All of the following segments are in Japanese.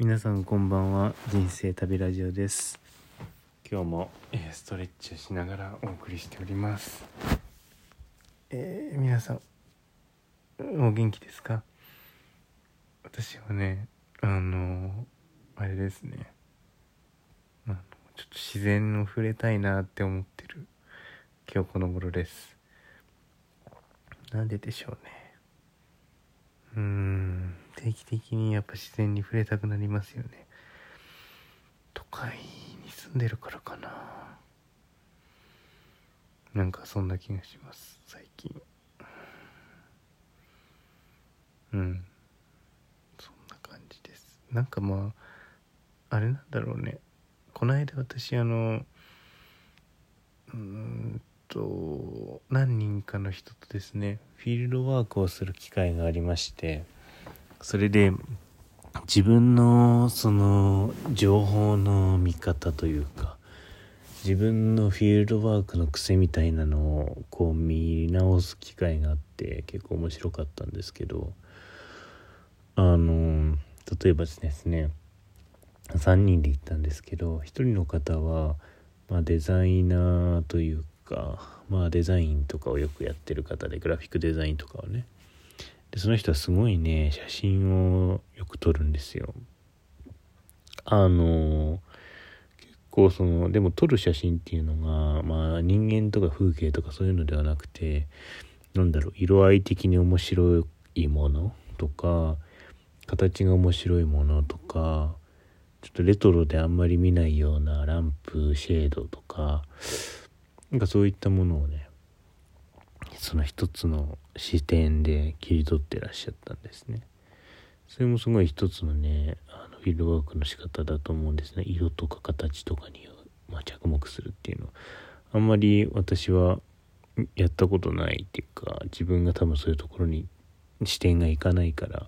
皆さんこんばんは。人生旅ラジオです。今日も、えーストレッチをしながらお送りしております。えー皆さんお元気ですか？私はねあのあれですね。あのちょっと自然を触れたいなって思ってる今日この頃です。なんででしょうね。うーん定期的にやっぱ自然に触れたくなりますよね。都会に住んでるからかな。なんかそんな気がします最近。うん。そんな感じです。なんかまああれなんだろうね。この間私あのうーんと何人かの人とですねフィールドワークをする機会がありまして。それで自分のその情報の見方というか自分のフィールドワークの癖みたいなのをこう見直す機会があって結構面白かったんですけどあの例えばですね3人で行ったんですけど1人の方は、まあ、デザイナーというか、まあ、デザインとかをよくやってる方でグラフィックデザインとかをねでその人はすごいね写真をよく撮るんですよ。あの結構そのでも撮る写真っていうのがまあ人間とか風景とかそういうのではなくてなんだろう色合い的に面白いものとか形が面白いものとかちょっとレトロであんまり見ないようなランプシェードとかなんかそういったものをねその一つの視点で切り取ってらっしゃったんですね。それもすごい一つのねあのフィールドワークの仕方だと思うんですね。色とか形とかに、まあ、着目するっていうのあんまり私はやったことないっていうか自分が多分そういうところに視点がいかないから、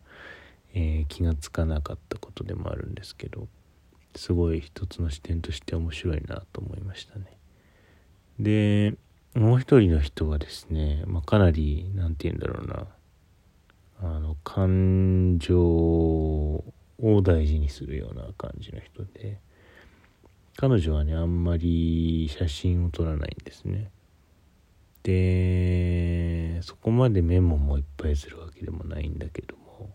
えー気がつかなかったことでもあるんですけどすごい一つの視点として面白いなと思いましたね。でもう一人の人はですね、まあ、かなり何て言うんだろうな。あの感情を大事にするような感じの人で彼女はねあんまり写真を撮らないんですね。でそこまでメモもいっぱいするわけでもないんだけども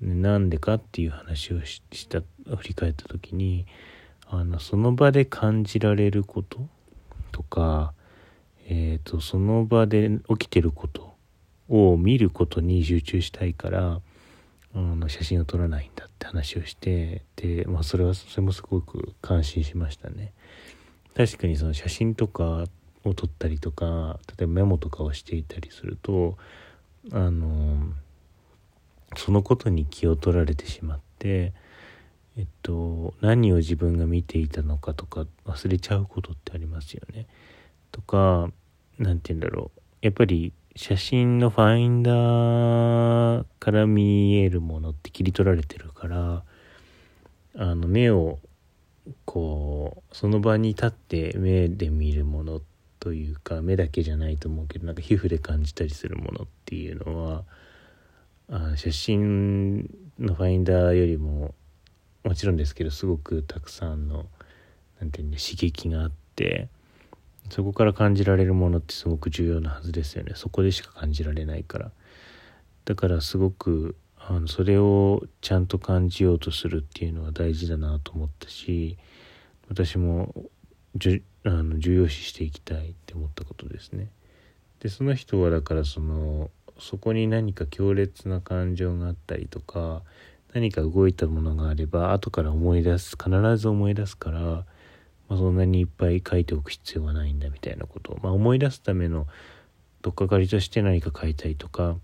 なんでかっていう話をしした振り返った時にあのその場で感じられることとかえー、とその場で起きてることを見ることに集中したいからあの写真を撮らないんだって話をしてで、まあ、それはそれもすごく感心しましたね。確かにその写真とかを撮ったりとか例えばメモとかをしていたりするとあのそのことに気を取られてしまってえっと何を自分が見ていたのかとか忘れちゃうことってありますよね。とか何て言うんだろう。やっぱり写真のファインダーから見えるものって切り取られてるからあの目をこうその場に立って目で見るものというか目だけじゃないと思うけどなんか皮膚で感じたりするものっていうのはあ写真のファインダーよりももちろんですけどすごくたくさんのなんていうんだ刺激があってそこから感じられるものってすごく重要なはずですよね。そこでしか感じられないから。だからすごくあのそれをちゃんと感じようとするっていうのは大事だなと思ったし私もじゅあの重要視していきたいって思ったことですね。でその人はだからそのそこに何か強烈な感情があったりとか何か動いたものがあれば後から思い出す必ず思い出すからまあ、そんなにいっぱい書いておく必要はないんだみたいなことを、まあ、思い出すための取っかかりとして何か書いたりとか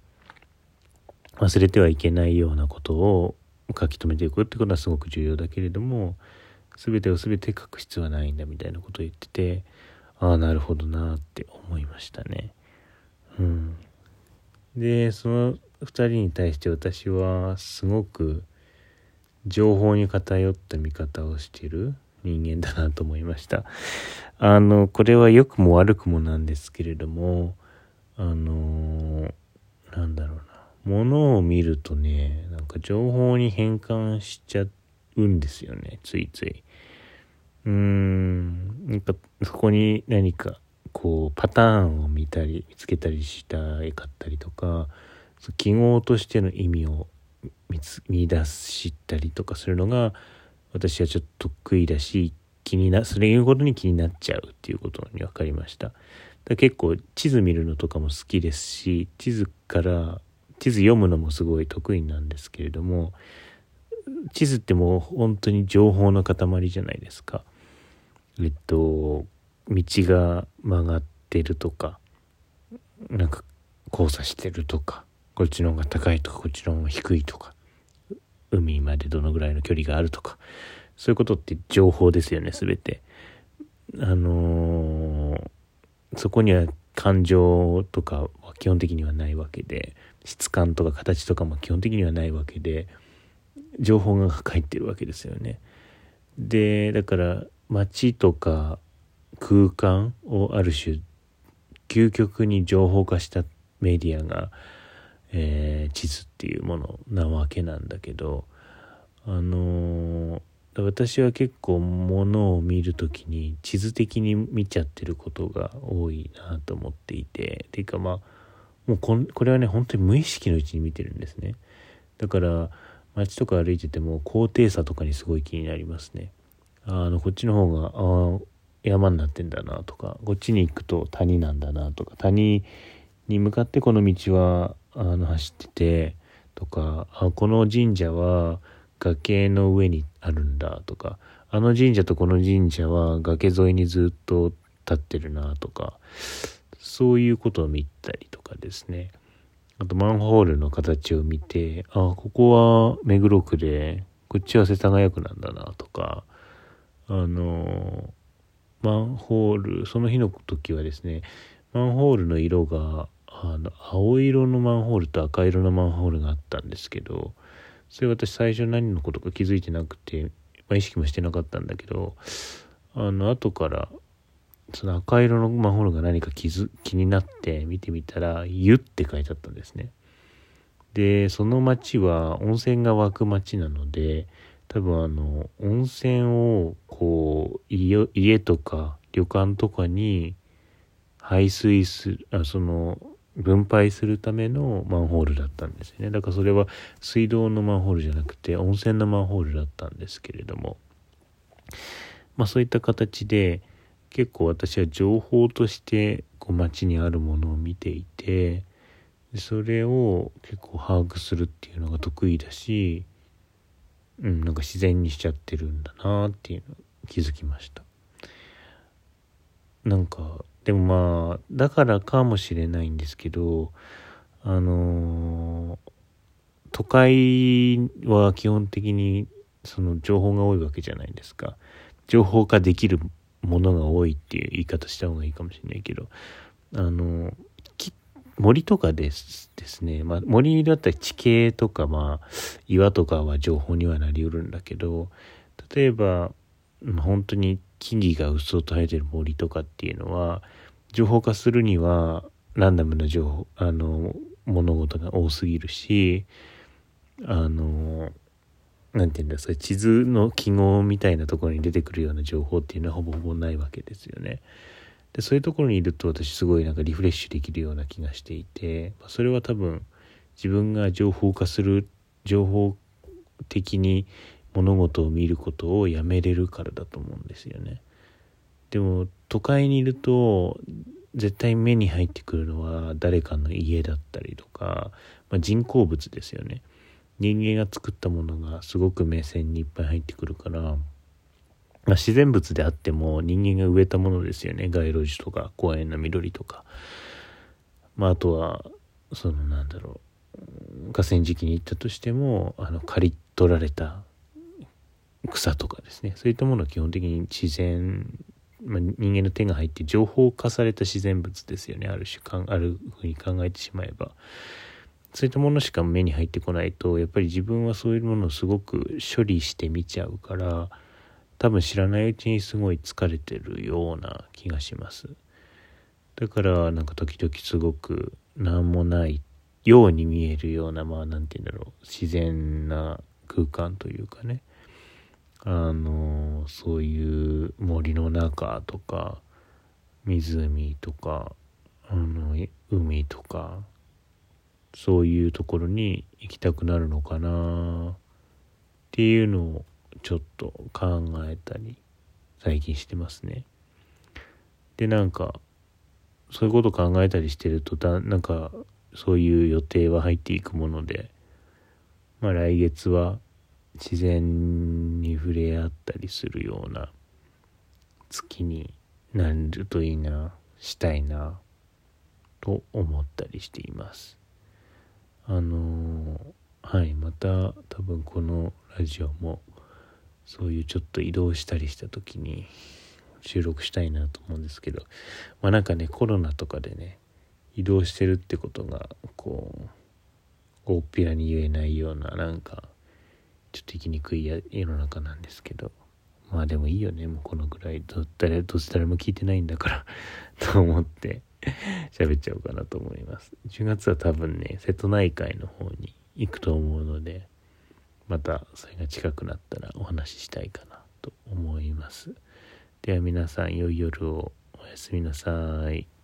忘れてはいけないようなことを書き留めていくってことはすごく重要だけれども全てを全て書く必要はないんだみたいなことを言っててああなるほどなって思いましたね。うん、でその2人に対して私はすごく情報に偏った見方をしてる人間だなと思いました。あの、これは良くも悪くもなんですけれども、あの、なんだろうな。ものを見るとね、なんか情報に変換しちゃうんですよねついついうーんなんかそこに何かこうパターンを見たり見つけたりしたかったりとか記号としての意味を見つ見出したりとかするのが私はちょっと得意だし気になそれいうことに気になっちゃうっていうことに分かりました。だ結構地図見るのとかも好きですし地図から地図読むのもすごい得意なんですけれども地図ってもう本当に情報の塊じゃないですか。えっと道が曲がってるとかなんか交差してるとかこっちの方が高いとかこっちの方が低いとか海までどのぐらいの距離があるとかそういうことって情報ですよね全て。あのー、そこには感情とかは基本的にはないわけで質感とか形とかも基本的にはないわけで情報が入ってるわけですよね。でだから街とか空間をある種究極に情報化したメディアが、えー、地図っていうものなわけなんだけどあのー、私は結構物を見る時に地図的に見ちゃってることが多いなと思っていてていうかまあもうここれはね本当に無意識のうちに見てるんですね。だから街とか歩いてても高低差とかにすごい気になりますね。あのこっちの方があ山になってんだなとかこっちに行くと谷なんだなとか谷に向かってこの道はあの走っててとかあこの神社は崖の上にあるんだとかあの神社とこの神社は崖沿いにずっと立ってるなとかそういうことを見たりとかですね。あとマンホールの形を見てあここは目黒区でこっちは世田谷区なんだなとかあのマンホールその日の時はですねマンホールの色があの青色のマンホールと赤色のマンホールがあったんですけどそれ私最初何のことか気づいてなくて、まあ、意識もしてなかったんだけどあの後からその赤色のマンホールが何か気づ気になって見てみたら「湯」って書いてあったんですね。でその町は温泉が湧く町なので多分あの温泉をこう家とか旅館とかに排水するあその分配するためのマンホールだったんですね。だからそれは水道のマンホールじゃなくて温泉のマンホールだったんですけれども。まあそういった形で結構私は情報としてこう街にあるものを見ていてそれを結構把握するっていうのが得意だしうんなんか自然にしちゃってるんだなっていうの気づきました。なんかでもまあだからかもしれないんですけどあの都会は基本的にその情報が多いわけじゃないですか。情報化できるものが多いっていう言い方した方がいいかもしれないけどあの森とかですですね、まあ、森だったら地形とか、まあ、岩とかは情報にはなりうるんだけど例えば本当に木々がうっそうと生えてる森とかっていうのは情報化するにはランダムな情報あの物事が多すぎるしあの何て言うんだそれ地図の記号みたいなところに出てくるような情報っていうのはほぼほぼないわけですよね。でそういうところにいると私すごいなんかリフレッシュできるような気がしていてそれは多分自分が情報化する情報的に物事を見ることをやめれるからだと思うんですよね。でも都会にいると絶対目に入ってくるのは誰かの家だったりとか、まあ、人工物ですよね。人間が作ったものがすごく目線にいっぱい入ってくるから、まあ、自然物であっても人間が植えたものですよね街路樹とか公園の緑とか、まあ、あとはそのなんだろう河川敷に行ったとしてもあの刈り取られた草とかですね。そういったものは基本的に自然、まあ、人間の手が入って情報化された自然物ですよね。ある種かんあるふうに考えてしまえば。そういったものしか目に入ってこないとやっぱり自分はそういうものをすごく処理して見ちゃうから多分知らないうちにすごい疲れてるような気がします。だからなんか時々すごく何もないように見えるようなまあ何て言うんだろう。自然な空間というかね。あのそういう森の中とか湖とかあの海とかそういうところに行きたくなるのかなっていうのをちょっと考えたり最近してますね。でなんかそういうこと考えたりしてるとだなんかそういう予定は入っていくものでまあ来月は自然に触れ合ったりするような月になるといいなしたいなと思ったりしています。あのはいまた多分このラジオもそういうちょっと移動したりした時に収録したいなと思うんですけどまあなんかねコロナとかでね移動してるってことがこう大っぴらに言えないようななんかちょっと生きにくい世の中なんですけど。まあでもいいよね。もうこのぐらい。ど誰どうせ誰も聞いてないんだから。と思って。喋っちゃおうかなと思います。10月は多分ね瀬戸内海の方に行くと思うので。またそれが近くなったらお話ししたいかなと思います。では皆さん良い夜を。おやすみなさい。